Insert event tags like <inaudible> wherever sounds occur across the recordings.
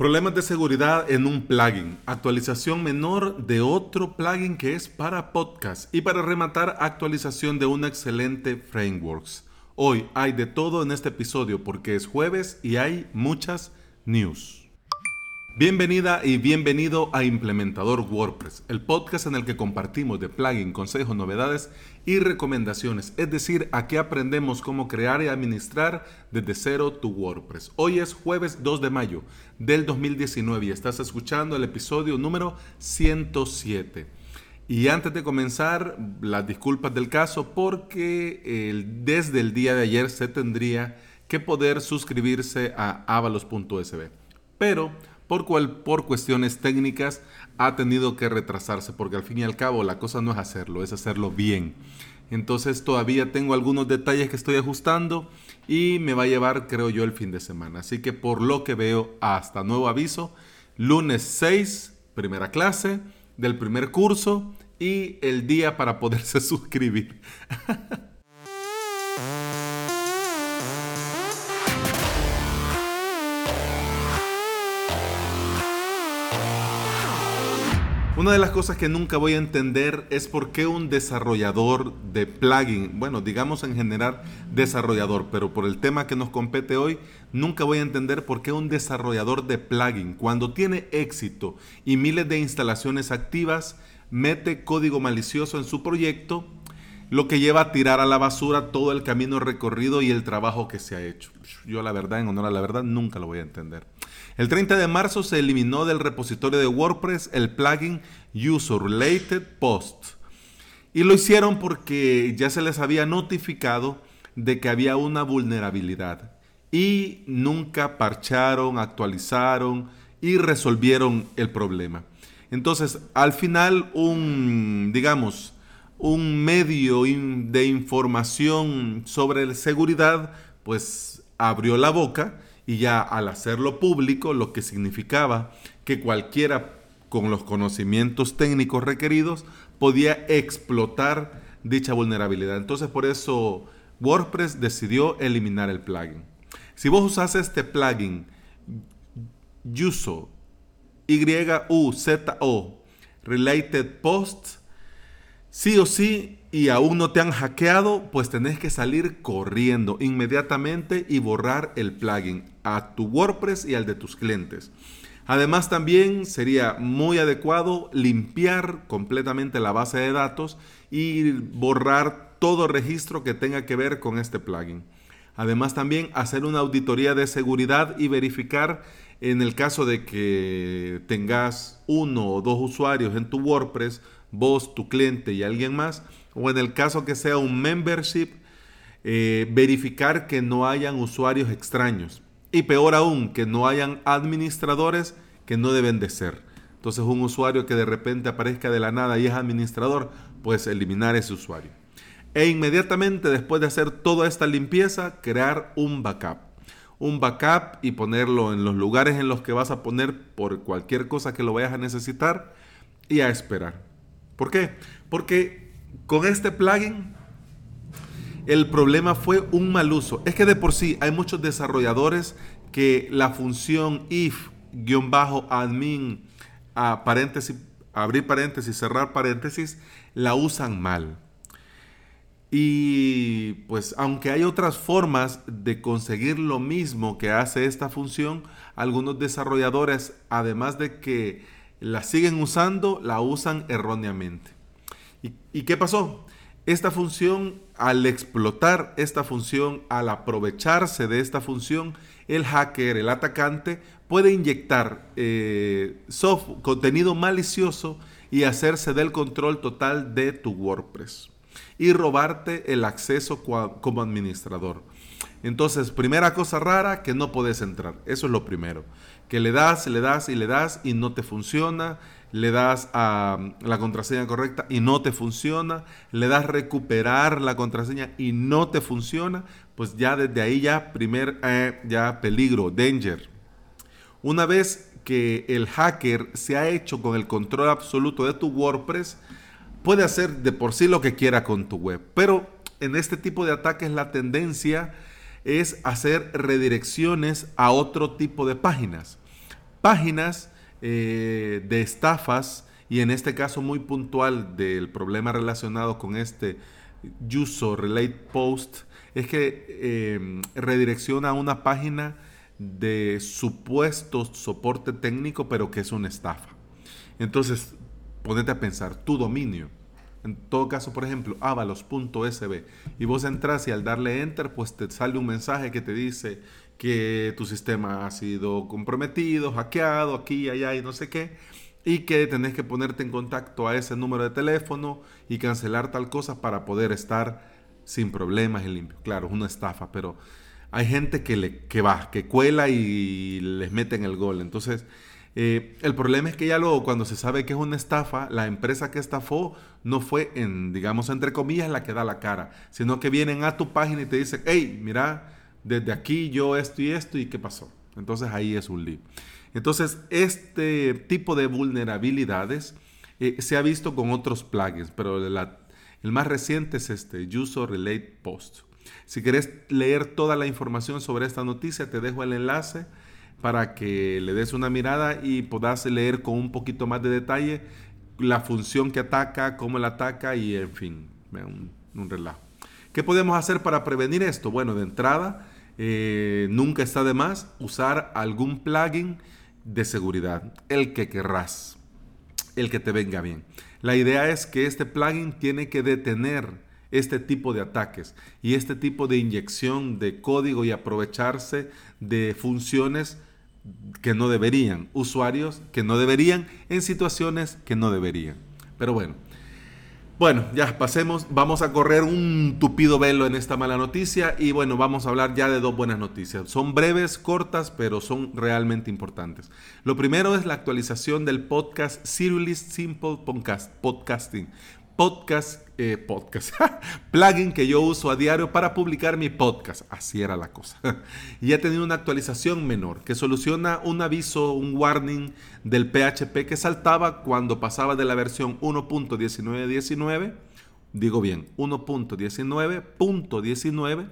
Problemas de seguridad en un plugin. Actualización menor de otro plugin que es para podcast. Y para rematar, actualización de un excelente frameworks. Hoy hay de todo en este episodio porque es jueves y hay muchas news. Bienvenida y bienvenido a Implementador WordPress, el podcast en el que compartimos de plugin, consejos, novedades y recomendaciones, es decir, aquí aprendemos cómo crear y administrar desde cero tu WordPress. Hoy es jueves 2 de mayo del 2019 y estás escuchando el episodio número 107. Y antes de comenzar, las disculpas del caso porque desde el día de ayer se tendría que poder suscribirse a avalos.sb. Pero por, cual, por cuestiones técnicas ha tenido que retrasarse, porque al fin y al cabo la cosa no es hacerlo, es hacerlo bien. Entonces todavía tengo algunos detalles que estoy ajustando y me va a llevar, creo yo, el fin de semana. Así que por lo que veo, hasta nuevo aviso, lunes 6, primera clase del primer curso y el día para poderse <laughs> suscribir. Una de las cosas que nunca voy a entender es por qué un desarrollador de plugin, bueno, digamos en general desarrollador, pero por el tema que nos compete hoy, nunca voy a entender por qué un desarrollador de plugin, cuando tiene éxito y miles de instalaciones activas, mete código malicioso en su proyecto, lo que lleva a tirar a la basura todo el camino recorrido y el trabajo que se ha hecho. Yo la verdad, en honor a la verdad, nunca lo voy a entender. El 30 de marzo se eliminó del repositorio de WordPress el plugin User Related Post. Y lo hicieron porque ya se les había notificado de que había una vulnerabilidad. Y nunca parcharon, actualizaron y resolvieron el problema. Entonces, al final, un, digamos, un medio de información sobre seguridad, pues abrió la boca y ya al hacerlo público, lo que significaba que cualquiera con los conocimientos técnicos requeridos podía explotar dicha vulnerabilidad. Entonces por eso WordPress decidió eliminar el plugin. Si vos usas este plugin Y-U-Z-O Related Post, sí o sí y aún no te han hackeado, pues tenés que salir corriendo inmediatamente y borrar el plugin a tu WordPress y al de tus clientes. Además también sería muy adecuado limpiar completamente la base de datos y borrar todo registro que tenga que ver con este plugin. Además también hacer una auditoría de seguridad y verificar en el caso de que tengas uno o dos usuarios en tu WordPress, vos, tu cliente y alguien más, o en el caso que sea un membership, eh, verificar que no hayan usuarios extraños. Y peor aún, que no hayan administradores que no deben de ser. Entonces un usuario que de repente aparezca de la nada y es administrador, pues eliminar ese usuario. E inmediatamente después de hacer toda esta limpieza, crear un backup. Un backup y ponerlo en los lugares en los que vas a poner por cualquier cosa que lo vayas a necesitar y a esperar. ¿Por qué? Porque con este plugin, el problema fue un mal uso. Es que de por sí hay muchos desarrolladores que la función if-admin, paréntesis, abrir paréntesis, cerrar paréntesis, la usan mal. Y pues aunque hay otras formas de conseguir lo mismo que hace esta función, algunos desarrolladores, además de que la siguen usando, la usan erróneamente. ¿Y, qué pasó? Esta función, al explotar esta función, al aprovecharse de esta función, el hacker, el atacante, puede inyectar eh, contenido malicioso y hacerse del control total de tu WordPress y robarte el acceso como administrador. Entonces, primera cosa rara, que no puedes entrar. Eso es lo primero. Que le das, le das y le das y no te funciona. Le das a la contraseña correcta y no te funciona, le das recuperar la contraseña y no te funciona, pues ya desde ahí ya primer ya peligro, danger. Una vez que el hacker se ha hecho con el control absoluto de tu WordPress, puede hacer de por sí lo que quiera con tu web, pero en este tipo de ataques la tendencia es hacer redirecciones a otro tipo de páginas páginas eh, de estafas y en este caso muy puntual del problema relacionado con este user relate post es que eh, redirecciona a una página de supuesto soporte técnico pero que es una estafa. Entonces, ponete a pensar, tu dominio, en todo caso, por ejemplo, avalos.sb, y vos entras y al darle enter, pues te sale un mensaje que te dice que tu sistema ha sido comprometido, hackeado, aquí, allá y no sé qué, y que tenés que ponerte en contacto a ese número de teléfono y cancelar tal cosa para poder estar sin problemas y limpio. Claro, es una estafa, pero hay gente que, le, que va, que cuela y les meten el gol. Entonces, eh, el problema es que ya luego cuando se sabe que es una estafa, la empresa que estafó no fue en, digamos, entre comillas, la que da la cara, sino que vienen a tu página y te dicen, hey, mira, desde aquí yo esto y esto y qué pasó. Entonces ahí es un lío. Entonces, este tipo de vulnerabilidades eh, se ha visto con otros plugins, pero el más reciente es este, User Relate Post. Si querés leer toda la información sobre esta noticia, te dejo el enlace para que le des una mirada y puedas leer con un poquito más de detalle la función que ataca, cómo la ataca y en fin, un, relajo. ¿Qué podemos hacer para prevenir esto? Bueno, de entrada, eh, nunca está de más usar algún plugin de seguridad, el que querrás, el que te venga bien. La idea es que este plugin tiene que detener este tipo de ataques y este tipo de inyección de código y aprovecharse de funciones que no deberían, usuarios que no deberían en situaciones que no deberían. Pero bueno, bueno, ya pasemos, vamos a correr un tupido velo en esta mala noticia y bueno, vamos a hablar ya de dos buenas noticias. Son breves, cortas, pero son realmente importantes. Lo primero es la actualización del podcast Serious Simple Podcast, Podcasting podcast, eh, podcast, <laughs> plugin que yo uso a diario para publicar mi podcast. Así era la cosa. <laughs> y ha tenido una actualización menor que soluciona un aviso, un warning del PHP que saltaba cuando pasaba de la versión 1.19.19, digo bien, 1.19.19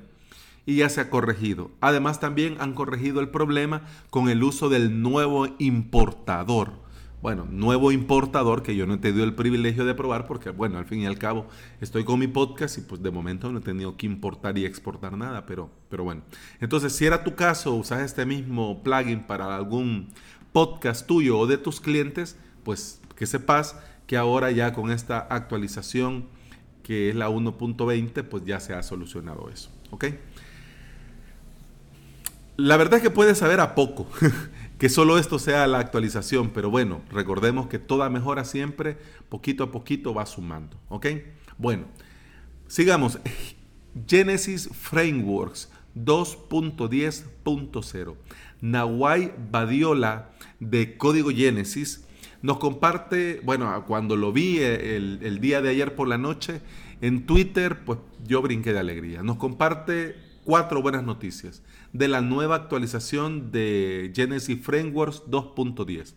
y ya se ha corregido. Además también han corregido el problema con el uso del nuevo importador bueno, nuevo importador que yo no he tenido el privilegio de probar porque, bueno, al fin y al cabo estoy con mi podcast y pues de momento no he tenido que importar y exportar nada, pero, pero bueno. Entonces, si era tu caso, usas este mismo plugin para algún podcast tuyo o de tus clientes, pues que sepas que ahora ya con esta actualización que es la 1.20, pues ya se ha solucionado eso, ¿ok? La verdad es que puedes saber a poco. <laughs> que solo esto sea la actualización, pero bueno, recordemos que toda mejora siempre, poquito a poquito va sumando, ¿ok? Bueno, sigamos. <laughs> Genesis Frameworks 2.10.0. Nawai Badiola de Código Genesis nos comparte, bueno, cuando lo vi el, el día de ayer por la noche en Twitter, pues yo brinqué de alegría. Nos comparte cuatro buenas noticias de la nueva actualización de Genesis Frameworks 2.10.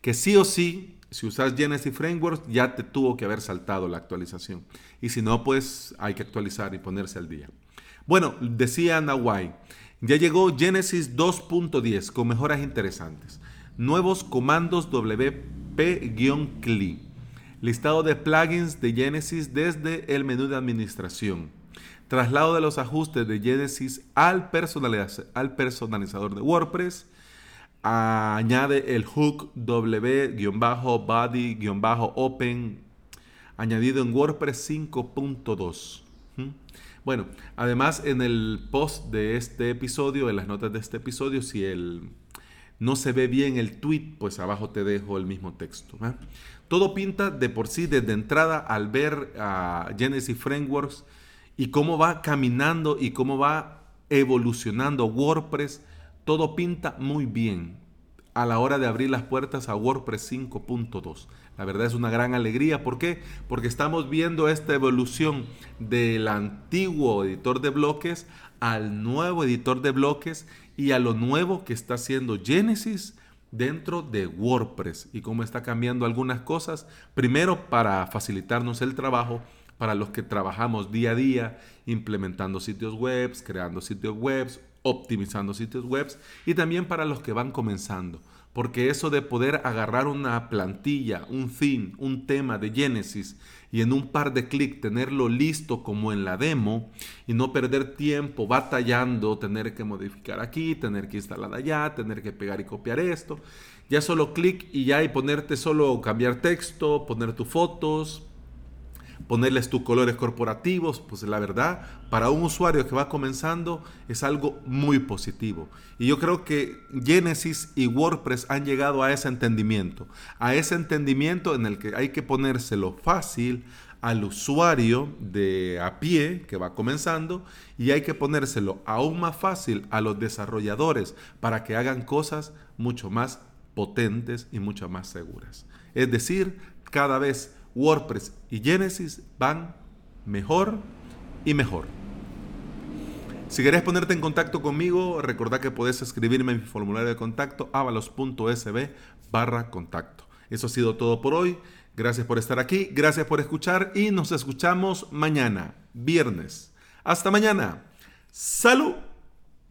Que sí o sí, si usas Genesis Frameworks, ya te tuvo que haber saltado la actualización. Y si no, pues hay que actualizar y ponerse al día. Bueno, decía Nawai, ya llegó Genesis 2.10 con mejoras interesantes. Nuevos comandos WP-CLI. Listado de plugins de Genesis desde el menú de administración traslado de los ajustes de Genesis al, al personalizador de WordPress, añade el hook w-body-open añadido en WordPress 5.2. Bueno, además en el post de este episodio, en las notas de este episodio, si el, no se ve bien el tweet, pues abajo te dejo el mismo texto. Todo pinta de por sí desde entrada al ver a Genesis Frameworks y cómo va caminando y cómo va evolucionando WordPress, todo pinta muy bien a la hora de abrir las puertas a WordPress 5.2. La verdad es una gran alegría. ¿Por qué? Porque estamos viendo esta evolución del antiguo editor de bloques al nuevo editor de bloques y a lo nuevo que está haciendo Genesis dentro de WordPress y cómo está cambiando algunas cosas. Primero para facilitarnos el trabajo para los que trabajamos día a día implementando sitios web, creando sitios web, optimizando sitios web y también para los que van comenzando, Porque eso de poder agarrar una plantilla, un theme, un tema de Genesis y en un par de clics tenerlo listo como en la demo y no perder tiempo batallando, tener que modificar aquí, tener que instalar allá, tener que pegar y copiar esto. Ya solo clic y ya y ponerte solo cambiar texto, poner tus fotos, ponerles tus colores corporativos, pues la verdad, para un usuario que va comenzando es algo muy positivo. Y yo creo que Genesis y WordPress han llegado a ese entendimiento, a ese entendimiento en el que hay que ponérselo fácil al usuario de a pie que va comenzando y hay que ponérselo aún más fácil a los desarrolladores para que hagan cosas mucho más potentes y mucho más seguras. Es decir, cada vez WordPress y Genesis van mejor y mejor. Si querés ponerte en contacto conmigo, recordá que podés escribirme en mi formulario de contacto avalos.sb barra contacto. Eso ha sido todo por hoy. Gracias por estar aquí, gracias por escuchar y nos escuchamos mañana, viernes. Hasta mañana. Salud.